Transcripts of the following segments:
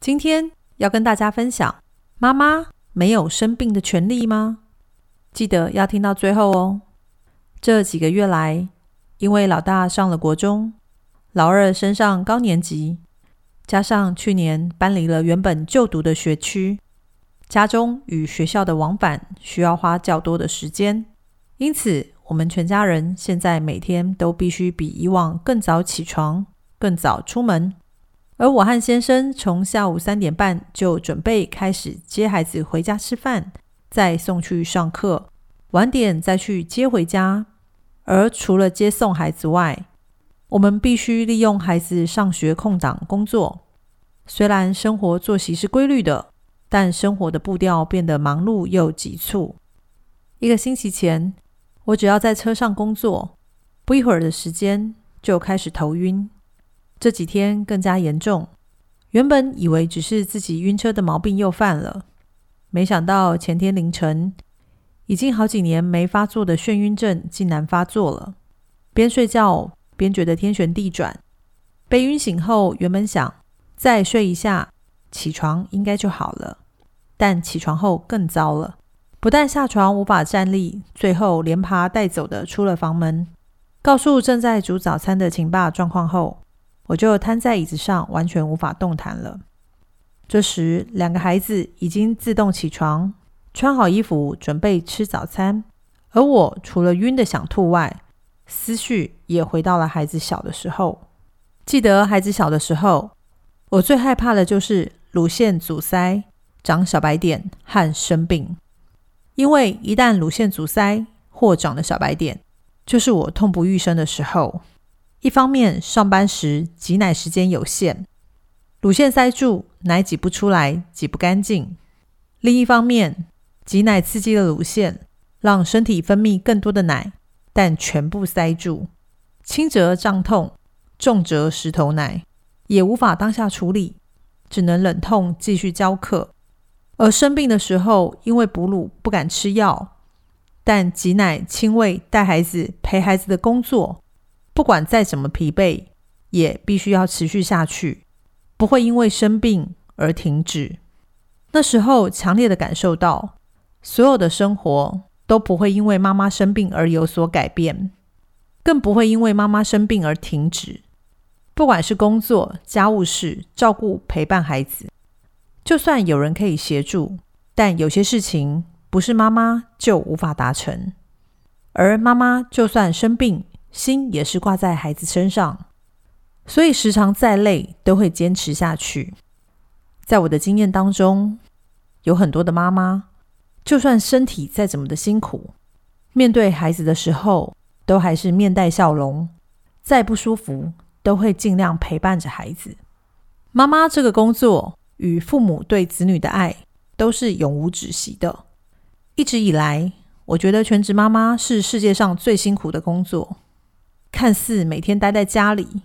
今天要跟大家分享：妈妈没有生病的权利吗？记得要听到最后哦。这几个月来，因为老大上了国中，老二升上高年级，加上去年搬离了原本就读的学区，家中与学校的往返需要花较多的时间，因此我们全家人现在每天都必须比以往更早起床，更早出门。而我和先生从下午三点半就准备开始接孩子回家吃饭，再送去上课，晚点再去接回家。而除了接送孩子外，我们必须利用孩子上学空档工作。虽然生活作息是规律的，但生活的步调变得忙碌又急促。一个星期前，我只要在车上工作，不一会儿的时间就开始头晕。这几天更加严重，原本以为只是自己晕车的毛病又犯了，没想到前天凌晨，已经好几年没发作的眩晕症竟然发作了。边睡觉边觉得天旋地转，被晕醒后，原本想再睡一下，起床应该就好了，但起床后更糟了，不但下床无法站立，最后连爬带走的出了房门，告诉正在煮早餐的秦爸状况后。我就瘫在椅子上，完全无法动弹了。这时，两个孩子已经自动起床，穿好衣服，准备吃早餐。而我除了晕的想吐外，思绪也回到了孩子小的时候。记得孩子小的时候，我最害怕的就是乳腺阻塞、长小白点和生病。因为一旦乳腺阻塞或长了小白点，就是我痛不欲生的时候。一方面，上班时挤奶时间有限，乳腺塞住，奶挤不出来，挤不干净；另一方面，挤奶刺激了乳腺，让身体分泌更多的奶，但全部塞住，轻则胀痛，重则石头奶，也无法当下处理，只能忍痛继续教课。而生病的时候，因为哺乳不敢吃药，但挤奶、亲喂、带孩子、陪孩子的工作。不管再怎么疲惫，也必须要持续下去，不会因为生病而停止。那时候，强烈的感受到，所有的生活都不会因为妈妈生病而有所改变，更不会因为妈妈生病而停止。不管是工作、家务事、照顾、陪伴孩子，就算有人可以协助，但有些事情不是妈妈就无法达成。而妈妈就算生病，心也是挂在孩子身上，所以时常再累都会坚持下去。在我的经验当中，有很多的妈妈，就算身体再怎么的辛苦，面对孩子的时候，都还是面带笑容。再不舒服，都会尽量陪伴着孩子。妈妈这个工作与父母对子女的爱，都是永无止息的。一直以来，我觉得全职妈妈是世界上最辛苦的工作。看似每天待在家里，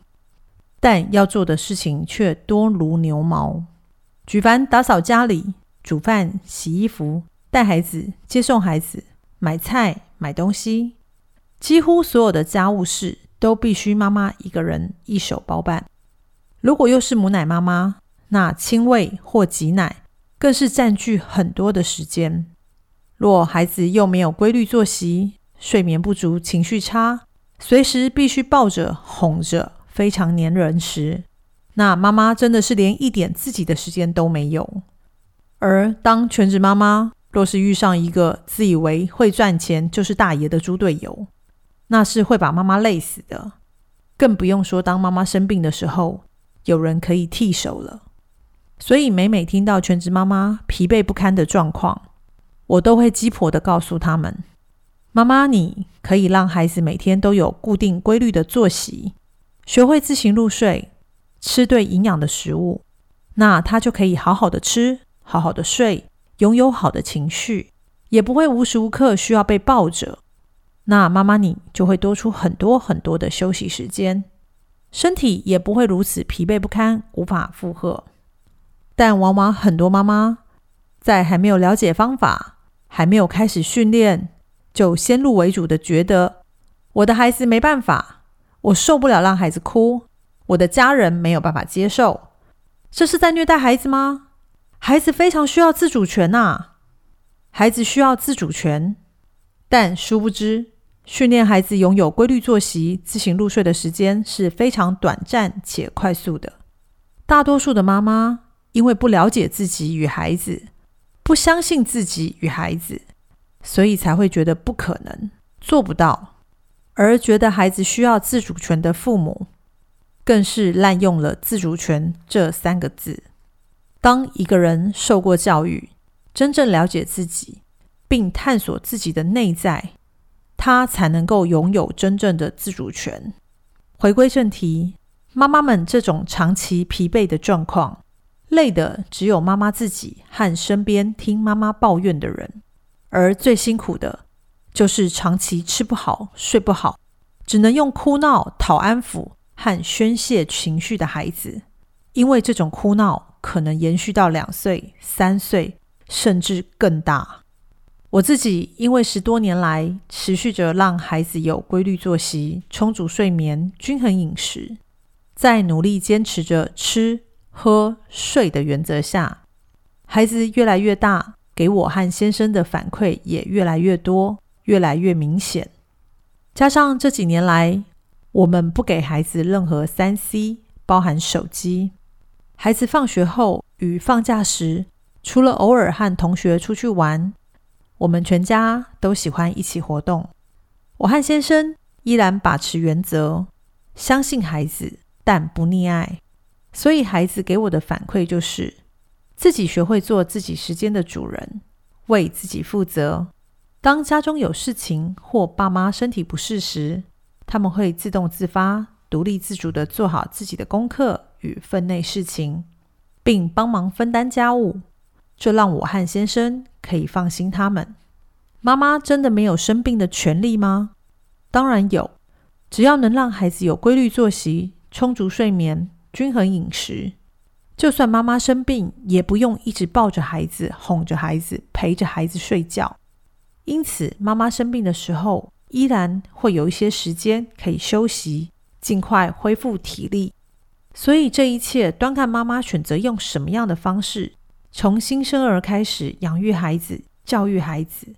但要做的事情却多如牛毛。举凡打扫家里、煮饭、洗衣服、带孩子、接送孩子、买菜、买东西，几乎所有的家务事都必须妈妈一个人一手包办。如果又是母奶妈妈，那亲喂或挤奶更是占据很多的时间。若孩子又没有规律作息，睡眠不足、情绪差。随时必须抱着、哄着，非常黏人时，那妈妈真的是连一点自己的时间都没有。而当全职妈妈若是遇上一个自以为会赚钱就是大爷的猪队友，那是会把妈妈累死的。更不用说当妈妈生病的时候，有人可以替手了。所以每每听到全职妈妈疲惫不堪的状况，我都会鸡婆的告诉他们。妈妈，你可以让孩子每天都有固定规律的作息，学会自行入睡，吃对营养的食物，那他就可以好好的吃，好好的睡，拥有好的情绪，也不会无时无刻需要被抱着。那妈妈你就会多出很多很多的休息时间，身体也不会如此疲惫不堪，无法负荷。但往往很多妈妈在还没有了解方法，还没有开始训练，就先入为主的觉得我的孩子没办法，我受不了让孩子哭，我的家人没有办法接受，这是在虐待孩子吗？孩子非常需要自主权呐，孩子需要自主权，但殊不知。训练孩子拥有规律作息、自行入睡的时间是非常短暂且快速的。大多数的妈妈因为不了解自己与孩子，不相信自己与孩子，所以才会觉得不可能、做不到，而觉得孩子需要自主权的父母，更是滥用了“自主权”这三个字。当一个人受过教育，真正了解自己，并探索自己的内在。他才能够拥有真正的自主权。回归正题，妈妈们这种长期疲惫的状况，累的只有妈妈自己和身边听妈妈抱怨的人，而最辛苦的，就是长期吃不好、睡不好，只能用哭闹讨安抚和宣泄情绪的孩子。因为这种哭闹可能延续到两岁、三岁，甚至更大。我自己因为十多年来持续着让孩子有规律作息、充足睡眠、均衡饮食，在努力坚持着吃、喝、睡的原则下，孩子越来越大，给我和先生的反馈也越来越多、越来越明显。加上这几年来，我们不给孩子任何三 C，包含手机。孩子放学后与放假时，除了偶尔和同学出去玩。我们全家都喜欢一起活动。我和先生依然把持原则，相信孩子，但不溺爱。所以孩子给我的反馈就是，自己学会做自己时间的主人，为自己负责。当家中有事情或爸妈身体不适时，他们会自动自发、独立自主的做好自己的功课与分内事情，并帮忙分担家务。这让我和先生可以放心。他们妈妈真的没有生病的权利吗？当然有，只要能让孩子有规律作息、充足睡眠、均衡饮食，就算妈妈生病，也不用一直抱着孩子、哄着孩子、陪着孩子睡觉。因此，妈妈生病的时候，依然会有一些时间可以休息，尽快恢复体力。所以，这一切端看妈妈选择用什么样的方式。从新生儿开始养育孩子、教育孩子，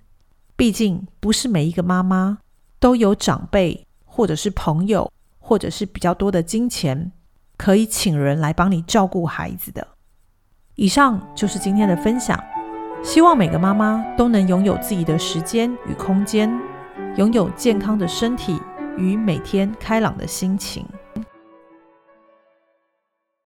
毕竟不是每一个妈妈都有长辈，或者是朋友，或者是比较多的金钱，可以请人来帮你照顾孩子的。以上就是今天的分享，希望每个妈妈都能拥有自己的时间与空间，拥有健康的身体与每天开朗的心情。